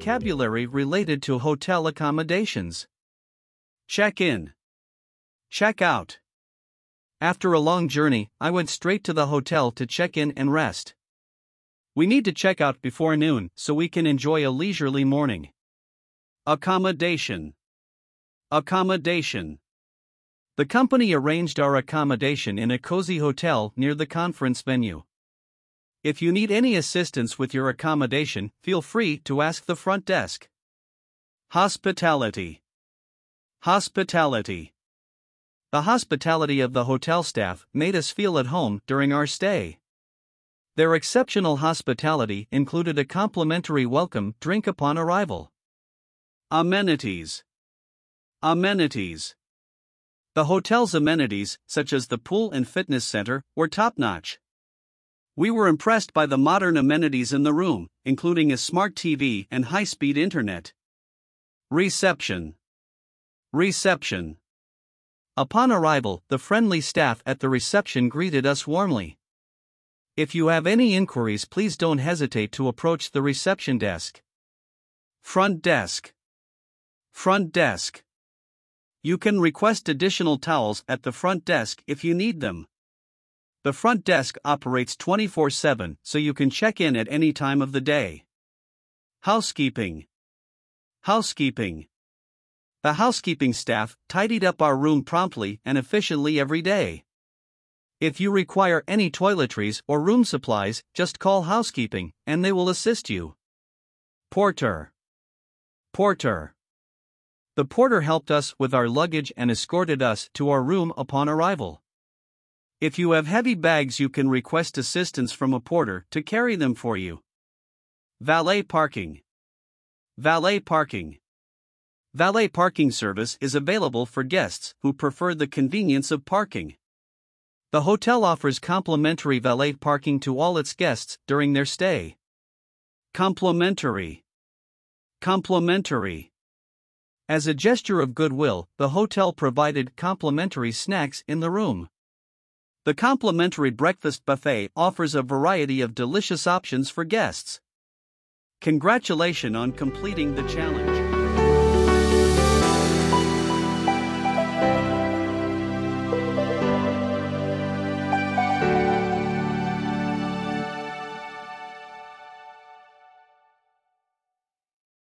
vocabulary related to hotel accommodations. Check in. Check out. After a long journey, I went straight to the hotel to check in and rest. We need to check out before noon so we can enjoy a leisurely morning. Accommodation. Accommodation. The company arranged our accommodation in a cozy hotel near the conference venue. If you need any assistance with your accommodation, feel free to ask the front desk. Hospitality. Hospitality. The hospitality of the hotel staff made us feel at home during our stay. Their exceptional hospitality included a complimentary welcome drink upon arrival. Amenities. Amenities. The hotel's amenities, such as the pool and fitness center, were top notch. We were impressed by the modern amenities in the room, including a smart TV and high speed internet. Reception. Reception. Upon arrival, the friendly staff at the reception greeted us warmly. If you have any inquiries, please don't hesitate to approach the reception desk. Front desk. Front desk. You can request additional towels at the front desk if you need them. The front desk operates 24 7, so you can check in at any time of the day. Housekeeping. Housekeeping. The housekeeping staff tidied up our room promptly and efficiently every day. If you require any toiletries or room supplies, just call housekeeping and they will assist you. Porter. Porter. The porter helped us with our luggage and escorted us to our room upon arrival. If you have heavy bags, you can request assistance from a porter to carry them for you. Valet parking. Valet parking. Valet parking service is available for guests who prefer the convenience of parking. The hotel offers complimentary valet parking to all its guests during their stay. Complimentary. Complimentary. As a gesture of goodwill, the hotel provided complimentary snacks in the room. The complimentary breakfast buffet offers a variety of delicious options for guests. Congratulations on completing the challenge.